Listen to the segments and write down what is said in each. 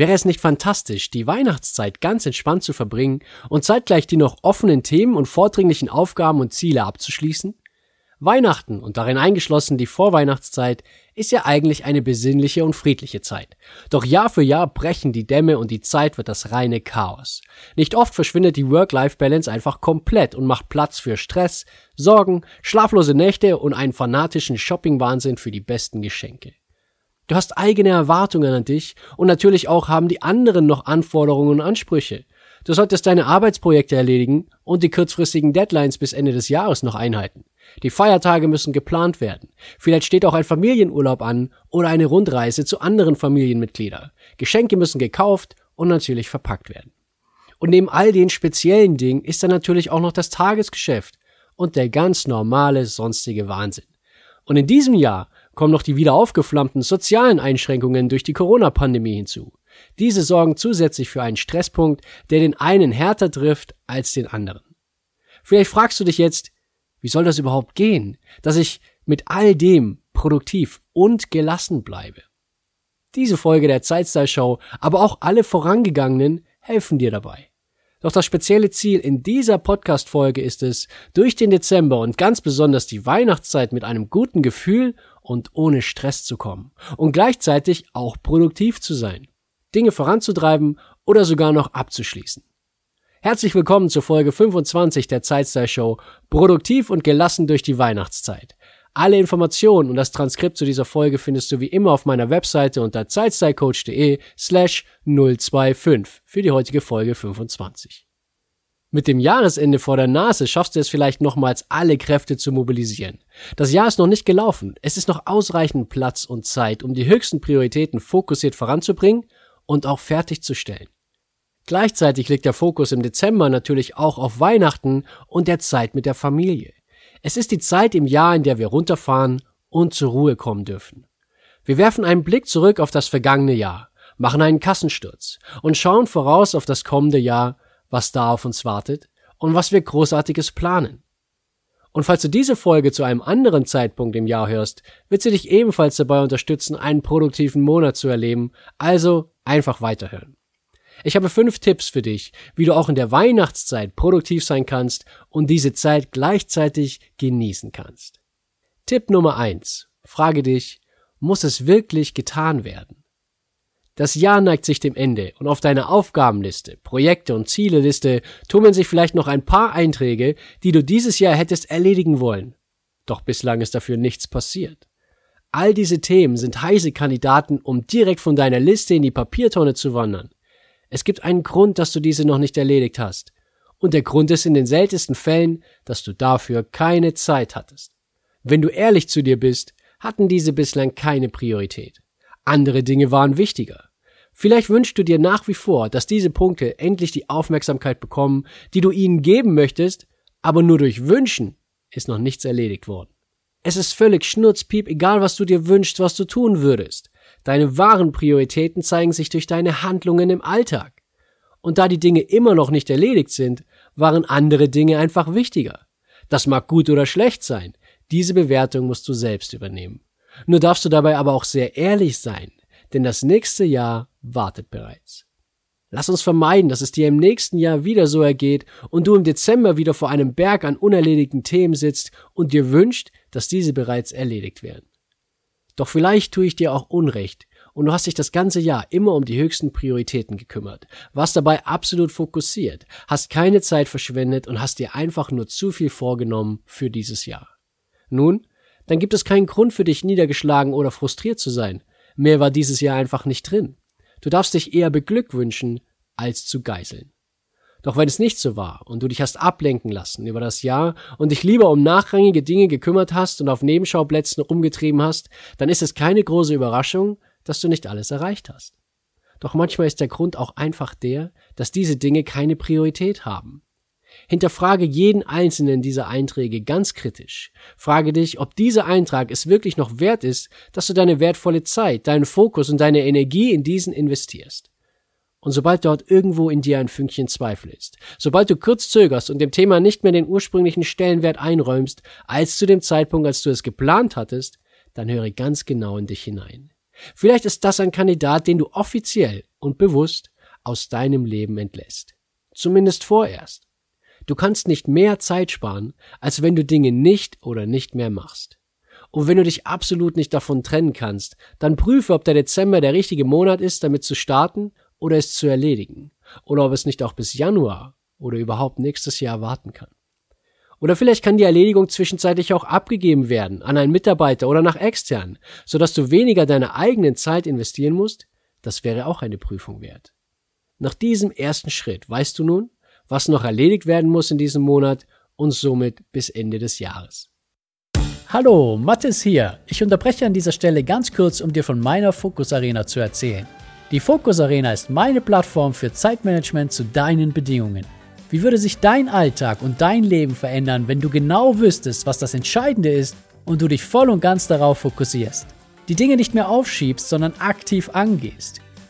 Wäre es nicht fantastisch, die Weihnachtszeit ganz entspannt zu verbringen und zeitgleich die noch offenen Themen und vordringlichen Aufgaben und Ziele abzuschließen? Weihnachten und darin eingeschlossen die Vorweihnachtszeit ist ja eigentlich eine besinnliche und friedliche Zeit. Doch Jahr für Jahr brechen die Dämme und die Zeit wird das reine Chaos. Nicht oft verschwindet die Work-Life-Balance einfach komplett und macht Platz für Stress, Sorgen, schlaflose Nächte und einen fanatischen Shopping-Wahnsinn für die besten Geschenke. Du hast eigene Erwartungen an dich und natürlich auch haben die anderen noch Anforderungen und Ansprüche. Du solltest deine Arbeitsprojekte erledigen und die kurzfristigen Deadlines bis Ende des Jahres noch einhalten. Die Feiertage müssen geplant werden. Vielleicht steht auch ein Familienurlaub an oder eine Rundreise zu anderen Familienmitgliedern. Geschenke müssen gekauft und natürlich verpackt werden. Und neben all den speziellen Dingen ist dann natürlich auch noch das Tagesgeschäft und der ganz normale sonstige Wahnsinn. Und in diesem Jahr kommen noch die wieder aufgeflammten sozialen Einschränkungen durch die Corona-Pandemie hinzu. Diese sorgen zusätzlich für einen Stresspunkt, der den einen härter trifft als den anderen. Vielleicht fragst du dich jetzt, wie soll das überhaupt gehen, dass ich mit all dem produktiv und gelassen bleibe? Diese Folge der Zeitstyle Show, aber auch alle vorangegangenen helfen dir dabei. Doch das spezielle Ziel in dieser Podcast-Folge ist es, durch den Dezember und ganz besonders die Weihnachtszeit mit einem guten Gefühl und ohne Stress zu kommen und gleichzeitig auch produktiv zu sein, Dinge voranzutreiben oder sogar noch abzuschließen. Herzlich willkommen zur Folge 25 der Zeitstyle Show, produktiv und gelassen durch die Weihnachtszeit. Alle Informationen und das Transkript zu dieser Folge findest du wie immer auf meiner Webseite unter zeitstylecoach.de slash 025 für die heutige Folge 25. Mit dem Jahresende vor der Nase schaffst du es vielleicht nochmals alle Kräfte zu mobilisieren. Das Jahr ist noch nicht gelaufen. Es ist noch ausreichend Platz und Zeit, um die höchsten Prioritäten fokussiert voranzubringen und auch fertigzustellen. Gleichzeitig liegt der Fokus im Dezember natürlich auch auf Weihnachten und der Zeit mit der Familie. Es ist die Zeit im Jahr, in der wir runterfahren und zur Ruhe kommen dürfen. Wir werfen einen Blick zurück auf das vergangene Jahr, machen einen Kassensturz und schauen voraus auf das kommende Jahr, was da auf uns wartet und was wir großartiges planen. Und falls du diese Folge zu einem anderen Zeitpunkt im Jahr hörst, wird sie dich ebenfalls dabei unterstützen, einen produktiven Monat zu erleben, also einfach weiterhören. Ich habe fünf Tipps für dich, wie du auch in der Weihnachtszeit produktiv sein kannst und diese Zeit gleichzeitig genießen kannst. Tipp Nummer eins: Frage dich, muss es wirklich getan werden? Das Jahr neigt sich dem Ende und auf deiner Aufgabenliste, Projekte und Zieleliste tummeln sich vielleicht noch ein paar Einträge, die du dieses Jahr hättest erledigen wollen. Doch bislang ist dafür nichts passiert. All diese Themen sind heiße Kandidaten, um direkt von deiner Liste in die Papiertonne zu wandern. Es gibt einen Grund, dass du diese noch nicht erledigt hast. Und der Grund ist in den seltensten Fällen, dass du dafür keine Zeit hattest. Wenn du ehrlich zu dir bist, hatten diese bislang keine Priorität. Andere Dinge waren wichtiger. Vielleicht wünschst du dir nach wie vor, dass diese Punkte endlich die Aufmerksamkeit bekommen, die du ihnen geben möchtest, aber nur durch Wünschen ist noch nichts erledigt worden. Es ist völlig schnurzpiep, egal was du dir wünschst, was du tun würdest. Deine wahren Prioritäten zeigen sich durch deine Handlungen im Alltag. Und da die Dinge immer noch nicht erledigt sind, waren andere Dinge einfach wichtiger. Das mag gut oder schlecht sein. Diese Bewertung musst du selbst übernehmen. Nur darfst du dabei aber auch sehr ehrlich sein, denn das nächste Jahr wartet bereits. Lass uns vermeiden, dass es dir im nächsten Jahr wieder so ergeht und du im Dezember wieder vor einem Berg an unerledigten Themen sitzt und dir wünscht, dass diese bereits erledigt werden. Doch vielleicht tue ich dir auch Unrecht und du hast dich das ganze Jahr immer um die höchsten Prioritäten gekümmert, warst dabei absolut fokussiert, hast keine Zeit verschwendet und hast dir einfach nur zu viel vorgenommen für dieses Jahr. Nun, dann gibt es keinen Grund für dich niedergeschlagen oder frustriert zu sein. Mehr war dieses Jahr einfach nicht drin. Du darfst dich eher beglückwünschen, als zu geißeln. Doch wenn es nicht so war und du dich hast ablenken lassen über das Jahr und dich lieber um nachrangige Dinge gekümmert hast und auf Nebenschauplätzen rumgetrieben hast, dann ist es keine große Überraschung, dass du nicht alles erreicht hast. Doch manchmal ist der Grund auch einfach der, dass diese Dinge keine Priorität haben. Hinterfrage jeden einzelnen dieser Einträge ganz kritisch. Frage dich, ob dieser Eintrag es wirklich noch wert ist, dass du deine wertvolle Zeit, deinen Fokus und deine Energie in diesen investierst. Und sobald dort irgendwo in dir ein Fünkchen Zweifel ist, sobald du kurz zögerst und dem Thema nicht mehr den ursprünglichen Stellenwert einräumst, als zu dem Zeitpunkt, als du es geplant hattest, dann höre ganz genau in dich hinein. Vielleicht ist das ein Kandidat, den du offiziell und bewusst aus deinem Leben entlässt. Zumindest vorerst. Du kannst nicht mehr Zeit sparen, als wenn du Dinge nicht oder nicht mehr machst. Und wenn du dich absolut nicht davon trennen kannst, dann prüfe, ob der Dezember der richtige Monat ist, damit zu starten oder es zu erledigen. Oder ob es nicht auch bis Januar oder überhaupt nächstes Jahr warten kann. Oder vielleicht kann die Erledigung zwischenzeitlich auch abgegeben werden an einen Mitarbeiter oder nach extern, sodass du weniger deine eigenen Zeit investieren musst. Das wäre auch eine Prüfung wert. Nach diesem ersten Schritt weißt du nun, was noch erledigt werden muss in diesem Monat und somit bis Ende des Jahres. Hallo, Mathis hier. Ich unterbreche an dieser Stelle ganz kurz, um dir von meiner Fokus Arena zu erzählen. Die Fokus Arena ist meine Plattform für Zeitmanagement zu deinen Bedingungen. Wie würde sich dein Alltag und dein Leben verändern, wenn du genau wüsstest, was das Entscheidende ist und du dich voll und ganz darauf fokussierst? Die Dinge nicht mehr aufschiebst, sondern aktiv angehst.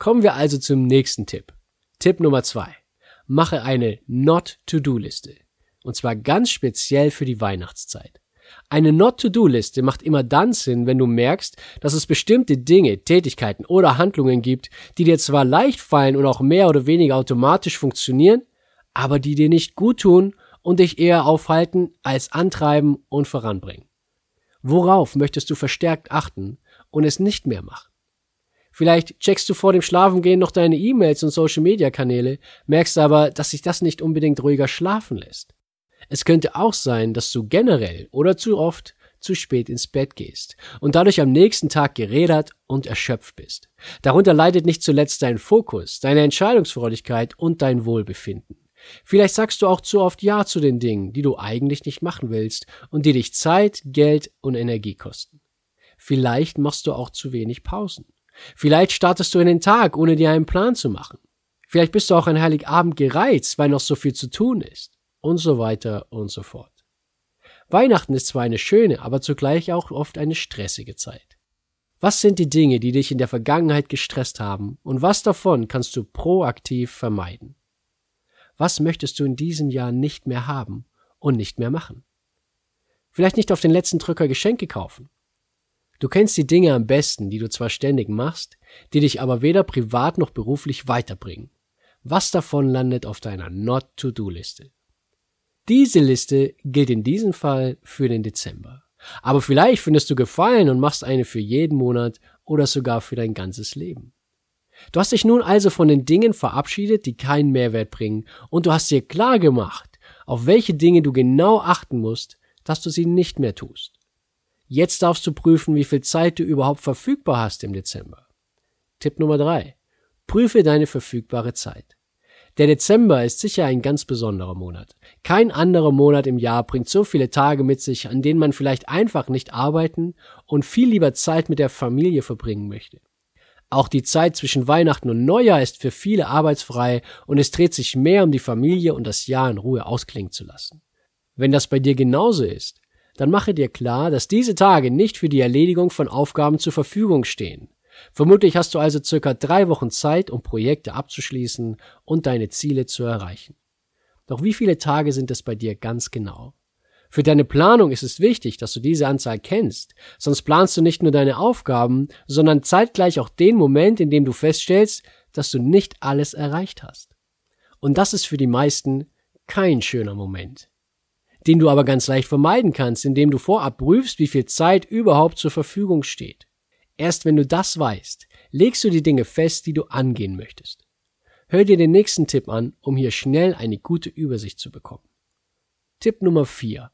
Kommen wir also zum nächsten Tipp. Tipp Nummer zwei: Mache eine Not-to-Do-Liste. Und zwar ganz speziell für die Weihnachtszeit. Eine Not-to-Do-Liste macht immer dann Sinn, wenn du merkst, dass es bestimmte Dinge, Tätigkeiten oder Handlungen gibt, die dir zwar leicht fallen und auch mehr oder weniger automatisch funktionieren, aber die dir nicht gut tun und dich eher aufhalten als antreiben und voranbringen. Worauf möchtest du verstärkt achten und es nicht mehr machen? Vielleicht checkst du vor dem Schlafengehen noch deine E-Mails und Social Media Kanäle, merkst aber, dass sich das nicht unbedingt ruhiger schlafen lässt. Es könnte auch sein, dass du generell oder zu oft zu spät ins Bett gehst und dadurch am nächsten Tag gerädert und erschöpft bist. Darunter leidet nicht zuletzt dein Fokus, deine Entscheidungsfreudigkeit und dein Wohlbefinden. Vielleicht sagst du auch zu oft Ja zu den Dingen, die du eigentlich nicht machen willst und die dich Zeit, Geld und Energie kosten. Vielleicht machst du auch zu wenig Pausen. Vielleicht startest du in den Tag, ohne dir einen Plan zu machen. Vielleicht bist du auch an Heiligabend gereizt, weil noch so viel zu tun ist. Und so weiter und so fort. Weihnachten ist zwar eine schöne, aber zugleich auch oft eine stressige Zeit. Was sind die Dinge, die dich in der Vergangenheit gestresst haben und was davon kannst du proaktiv vermeiden? Was möchtest du in diesem Jahr nicht mehr haben und nicht mehr machen? Vielleicht nicht auf den letzten Drücker Geschenke kaufen, Du kennst die Dinge am besten, die du zwar ständig machst, die dich aber weder privat noch beruflich weiterbringen. Was davon landet auf deiner Not-to-Do-Liste? Diese Liste gilt in diesem Fall für den Dezember. Aber vielleicht findest du Gefallen und machst eine für jeden Monat oder sogar für dein ganzes Leben. Du hast dich nun also von den Dingen verabschiedet, die keinen Mehrwert bringen, und du hast dir klar gemacht, auf welche Dinge du genau achten musst, dass du sie nicht mehr tust. Jetzt darfst du prüfen, wie viel Zeit du überhaupt verfügbar hast im Dezember. Tipp Nummer drei: Prüfe deine verfügbare Zeit. Der Dezember ist sicher ein ganz besonderer Monat. Kein anderer Monat im Jahr bringt so viele Tage mit sich, an denen man vielleicht einfach nicht arbeiten und viel lieber Zeit mit der Familie verbringen möchte. Auch die Zeit zwischen Weihnachten und Neujahr ist für viele arbeitsfrei und es dreht sich mehr um die Familie und das Jahr in Ruhe ausklingen zu lassen. Wenn das bei dir genauso ist, dann mache dir klar, dass diese Tage nicht für die Erledigung von Aufgaben zur Verfügung stehen. Vermutlich hast du also circa drei Wochen Zeit, um Projekte abzuschließen und deine Ziele zu erreichen. Doch wie viele Tage sind es bei dir ganz genau? Für deine Planung ist es wichtig, dass du diese Anzahl kennst, sonst planst du nicht nur deine Aufgaben, sondern zeitgleich auch den Moment, in dem du feststellst, dass du nicht alles erreicht hast. Und das ist für die meisten kein schöner Moment den du aber ganz leicht vermeiden kannst, indem du vorab prüfst, wie viel Zeit überhaupt zur Verfügung steht. Erst wenn du das weißt, legst du die Dinge fest, die du angehen möchtest. Hör dir den nächsten Tipp an, um hier schnell eine gute Übersicht zu bekommen. Tipp Nummer 4.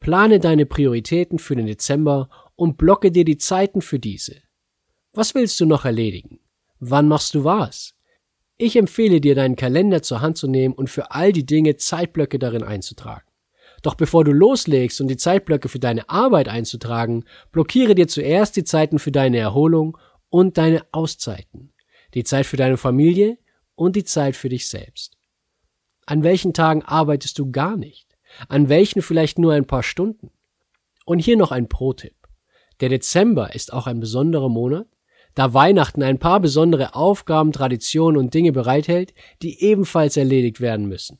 Plane deine Prioritäten für den Dezember und blocke dir die Zeiten für diese. Was willst du noch erledigen? Wann machst du was? Ich empfehle dir, deinen Kalender zur Hand zu nehmen und für all die Dinge Zeitblöcke darin einzutragen. Doch bevor du loslegst und die Zeitblöcke für deine Arbeit einzutragen, blockiere dir zuerst die Zeiten für deine Erholung und deine Auszeiten, die Zeit für deine Familie und die Zeit für dich selbst. An welchen Tagen arbeitest du gar nicht? An welchen vielleicht nur ein paar Stunden? Und hier noch ein Pro-Tipp. Der Dezember ist auch ein besonderer Monat, da Weihnachten ein paar besondere Aufgaben, Traditionen und Dinge bereithält, die ebenfalls erledigt werden müssen.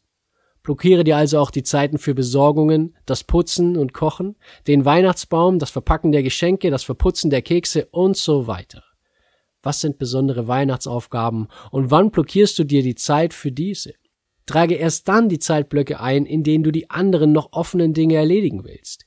Blockiere dir also auch die Zeiten für Besorgungen, das Putzen und Kochen, den Weihnachtsbaum, das Verpacken der Geschenke, das Verputzen der Kekse und so weiter. Was sind besondere Weihnachtsaufgaben und wann blockierst du dir die Zeit für diese? Trage erst dann die Zeitblöcke ein, in denen du die anderen noch offenen Dinge erledigen willst.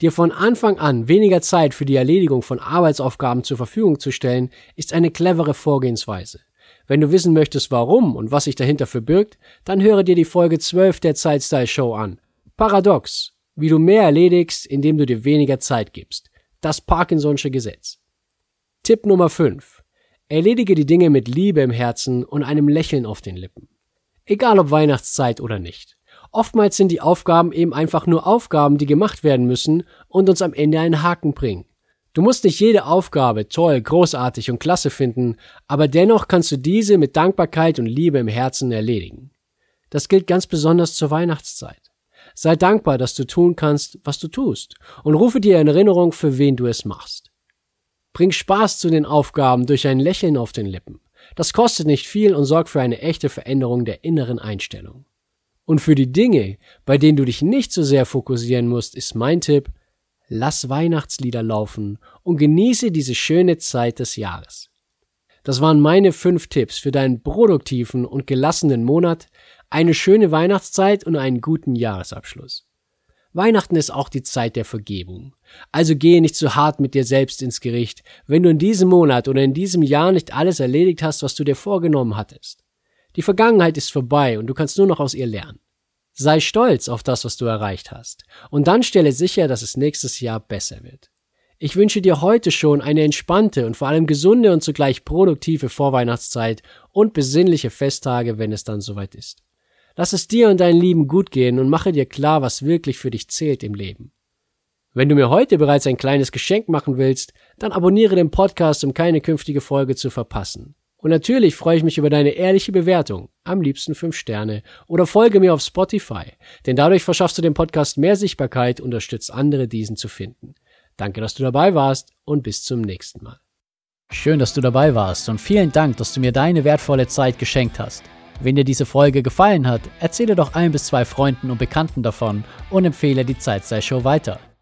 Dir von Anfang an weniger Zeit für die Erledigung von Arbeitsaufgaben zur Verfügung zu stellen, ist eine clevere Vorgehensweise. Wenn du wissen möchtest, warum und was sich dahinter verbirgt, dann höre dir die Folge 12 der Zeitstyle Show an. Paradox, wie du mehr erledigst, indem du dir weniger Zeit gibst. Das Parkinson'sche Gesetz. Tipp Nummer 5. Erledige die Dinge mit Liebe im Herzen und einem Lächeln auf den Lippen. Egal ob Weihnachtszeit oder nicht. Oftmals sind die Aufgaben eben einfach nur Aufgaben, die gemacht werden müssen und uns am Ende einen Haken bringen. Du musst nicht jede Aufgabe toll, großartig und klasse finden, aber dennoch kannst du diese mit Dankbarkeit und Liebe im Herzen erledigen. Das gilt ganz besonders zur Weihnachtszeit. Sei dankbar, dass du tun kannst, was du tust, und rufe dir in Erinnerung, für wen du es machst. Bring Spaß zu den Aufgaben durch ein Lächeln auf den Lippen. Das kostet nicht viel und sorgt für eine echte Veränderung der inneren Einstellung. Und für die Dinge, bei denen du dich nicht so sehr fokussieren musst, ist mein Tipp, lass Weihnachtslieder laufen und genieße diese schöne Zeit des Jahres. Das waren meine fünf Tipps für deinen produktiven und gelassenen Monat, eine schöne Weihnachtszeit und einen guten Jahresabschluss. Weihnachten ist auch die Zeit der Vergebung. Also gehe nicht zu hart mit dir selbst ins Gericht, wenn du in diesem Monat oder in diesem Jahr nicht alles erledigt hast, was du dir vorgenommen hattest. Die Vergangenheit ist vorbei und du kannst nur noch aus ihr lernen. Sei stolz auf das, was du erreicht hast, und dann stelle sicher, dass es nächstes Jahr besser wird. Ich wünsche dir heute schon eine entspannte und vor allem gesunde und zugleich produktive Vorweihnachtszeit und besinnliche Festtage, wenn es dann soweit ist. Lass es dir und deinen Lieben gut gehen und mache dir klar, was wirklich für dich zählt im Leben. Wenn du mir heute bereits ein kleines Geschenk machen willst, dann abonniere den Podcast, um keine künftige Folge zu verpassen. Und natürlich freue ich mich über deine ehrliche Bewertung, am liebsten 5 Sterne, oder folge mir auf Spotify, denn dadurch verschaffst du dem Podcast mehr Sichtbarkeit und unterstützt andere, diesen zu finden. Danke, dass du dabei warst und bis zum nächsten Mal. Schön, dass du dabei warst und vielen Dank, dass du mir deine wertvolle Zeit geschenkt hast. Wenn dir diese Folge gefallen hat, erzähle doch ein bis zwei Freunden und Bekannten davon und empfehle die Zeitstyle-Show weiter.